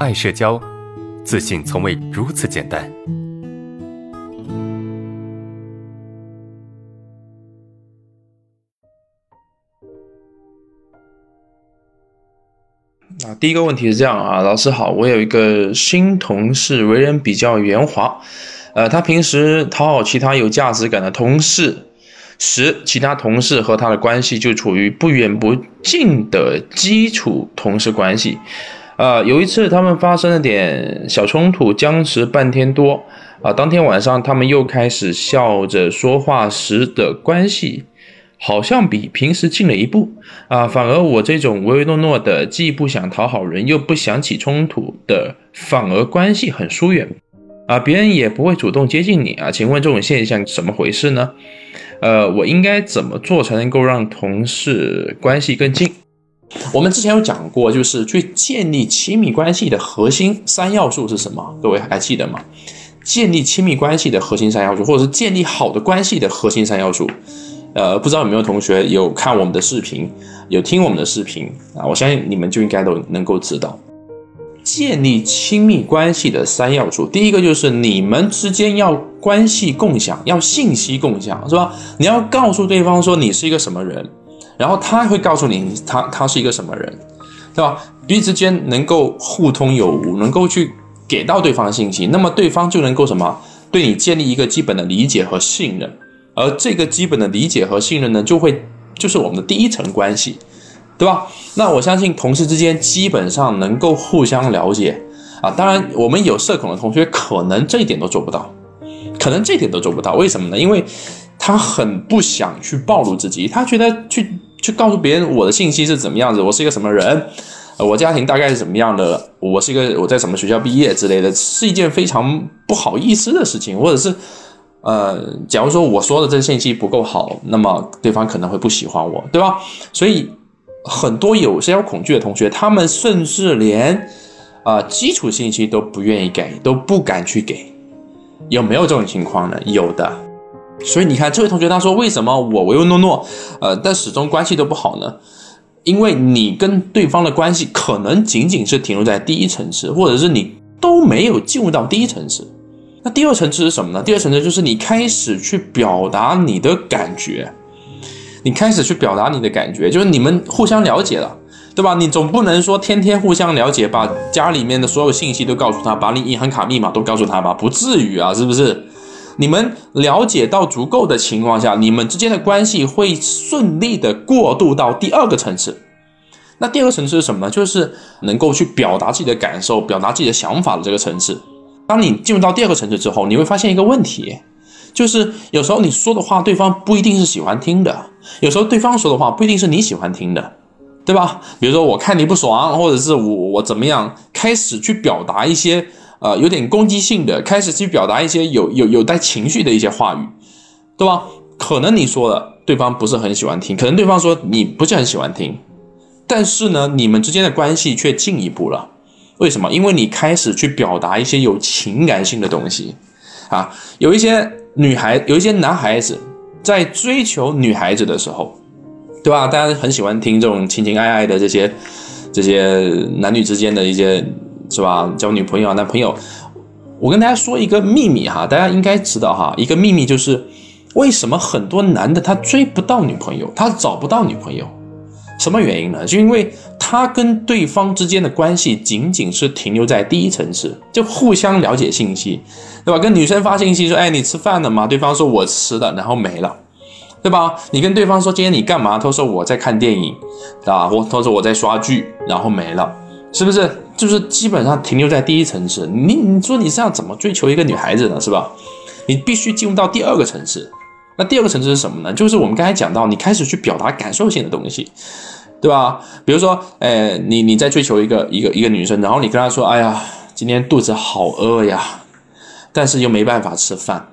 爱社交，自信从未如此简单。啊，第一个问题是这样啊，老师好，我有一个新同事，为人比较圆滑，呃，他平时讨好其他有价值感的同事时，其他同事和他的关系就处于不远不近的基础同事关系。呃，有一次他们发生了点小冲突，僵持半天多，啊，当天晚上他们又开始笑着说话时的关系。好像比平时近了一步啊，反而我这种唯唯诺诺的，既不想讨好人，又不想起冲突的，反而关系很疏远啊，别人也不会主动接近你啊。请问这种现象怎么回事呢？呃，我应该怎么做才能够让同事关系更近？我们之前有讲过，就是去建立亲密关系的核心三要素是什么？各位还记得吗？建立亲密关系的核心三要素，或者是建立好的关系的核心三要素。呃，不知道有没有同学有看我们的视频，有听我们的视频啊？我相信你们就应该都能够知道，建立亲密关系的三要素。第一个就是你们之间要关系共享，要信息共享，是吧？你要告诉对方说你是一个什么人，然后他会告诉你他他是一个什么人，对吧？彼此间能够互通有无，能够去给到对方信息，那么对方就能够什么对你建立一个基本的理解和信任。而这个基本的理解和信任呢，就会就是我们的第一层关系，对吧？那我相信同事之间基本上能够互相了解啊。当然，我们有社恐的同学可能这一点都做不到，可能这一点都做不到。为什么呢？因为他很不想去暴露自己，他觉得去去告诉别人我的信息是怎么样子，我是一个什么人，呃我家庭大概是怎么样的，我是一个我在什么学校毕业之类的，是一件非常不好意思的事情，或者是。呃，假如说我说的这个信息不够好，那么对方可能会不喜欢我，对吧？所以很多有社交恐惧的同学，他们甚至连啊基础信息都不愿意给，都不敢去给，有没有这种情况呢？有的。所以你看，这位同学他说，为什么我唯唯诺诺，呃，但始终关系都不好呢？因为你跟对方的关系可能仅仅是停留在第一层次，或者是你都没有进入到第一层次。那第二层次是什么呢？第二层次就是你开始去表达你的感觉，你开始去表达你的感觉，就是你们互相了解了，对吧？你总不能说天天互相了解，把家里面的所有信息都告诉他，把你银行卡密码都告诉他吧？不至于啊，是不是？你们了解到足够的情况下，你们之间的关系会顺利的过渡到第二个层次。那第二个层次是什么呢？就是能够去表达自己的感受、表达自己的想法的这个层次。当你进入到第二个层次之后，你会发现一个问题，就是有时候你说的话，对方不一定是喜欢听的；有时候对方说的话，不一定是你喜欢听的，对吧？比如说我看你不爽，或者是我我怎么样，开始去表达一些呃有点攻击性的，开始去表达一些有有有带情绪的一些话语，对吧？可能你说了对方不是很喜欢听，可能对方说你不是很喜欢听，但是呢，你们之间的关系却进一步了。为什么？因为你开始去表达一些有情感性的东西，啊，有一些女孩，有一些男孩子在追求女孩子的时候，对吧？大家很喜欢听这种情情爱爱的这些这些男女之间的一些，是吧？交女朋友、男朋友。我跟大家说一个秘密哈，大家应该知道哈，一个秘密就是为什么很多男的他追不到女朋友，他找不到女朋友。什么原因呢？就因为他跟对方之间的关系仅仅是停留在第一层次，就互相了解信息，对吧？跟女生发信息说：“哎，你吃饭了吗？”对方说：“我吃了。”然后没了，对吧？你跟对方说：“今天你干嘛？”他说：“我在看电影。”啊，我他说：“我在刷剧。”然后没了，是不是？就是基本上停留在第一层次。你你说你这样怎么追求一个女孩子呢？是吧？你必须进入到第二个层次。那第二个层次是什么呢？就是我们刚才讲到，你开始去表达感受性的东西，对吧？比如说，哎，你你在追求一个一个一个女生，然后你跟她说，哎呀，今天肚子好饿呀，但是又没办法吃饭，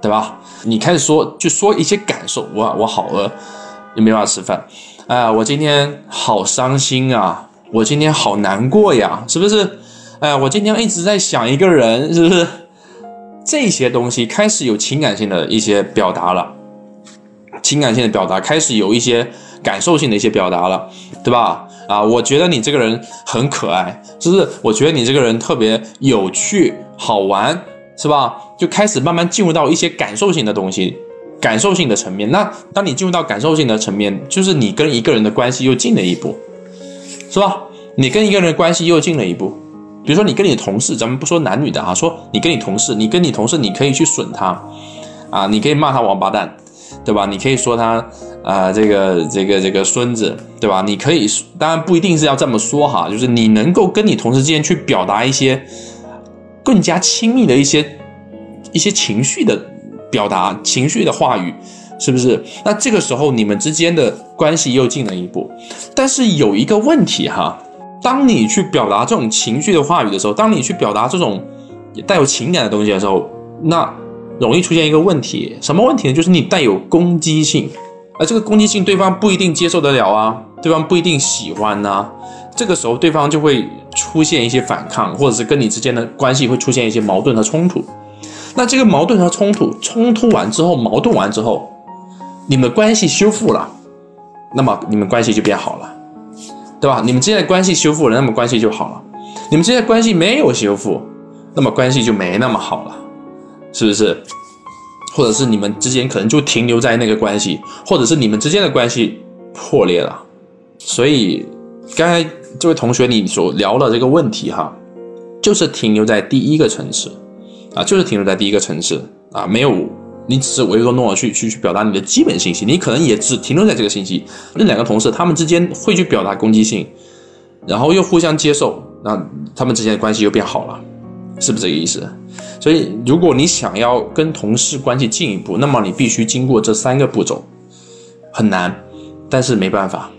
对吧？你开始说，就说一些感受，我我好饿，又没办法吃饭，哎，我今天好伤心啊，我今天好难过呀，是不是？哎，我今天一直在想一个人，是不是？这些东西开始有情感性的一些表达了，情感性的表达，开始有一些感受性的一些表达了，对吧？啊，我觉得你这个人很可爱，是不是我觉得你这个人特别有趣、好玩，是吧？就开始慢慢进入到一些感受性的东西，感受性的层面。那当你进入到感受性的层面，就是你跟一个人的关系又近了一步，是吧？你跟一个人的关系又近了一步。比如说你跟你同事，咱们不说男女的啊，说你跟你同事，你跟你同事，你可以去损他，啊，你可以骂他王八蛋，对吧？你可以说他啊，这个这个这个孙子，对吧？你可以，当然不一定是要这么说哈，就是你能够跟你同事之间去表达一些更加亲密的一些一些情绪的表达，情绪的话语，是不是？那这个时候你们之间的关系又进了一步，但是有一个问题哈。当你去表达这种情绪的话语的时候，当你去表达这种带有情感的东西的时候，那容易出现一个问题，什么问题呢？就是你带有攻击性，而这个攻击性对方不一定接受得了啊，对方不一定喜欢呐。这个时候对方就会出现一些反抗，或者是跟你之间的关系会出现一些矛盾和冲突。那这个矛盾和冲突冲突完之后，矛盾完之后，你们关系修复了，那么你们关系就变好了。对吧？你们之间的关系修复了，那么关系就好了。你们之间的关系没有修复，那么关系就没那么好了，是不是？或者是你们之间可能就停留在那个关系，或者是你们之间的关系破裂了。所以刚才这位同学你所聊的这个问题哈，就是停留在第一个层次啊，就是停留在第一个层次啊，没有。你只是唯唯诺诺去去去表达你的基本信息，你可能也只停留在这个信息。那两个同事他们之间会去表达攻击性，然后又互相接受，那他们之间的关系又变好了，是不是这个意思？所以如果你想要跟同事关系进一步，那么你必须经过这三个步骤，很难，但是没办法。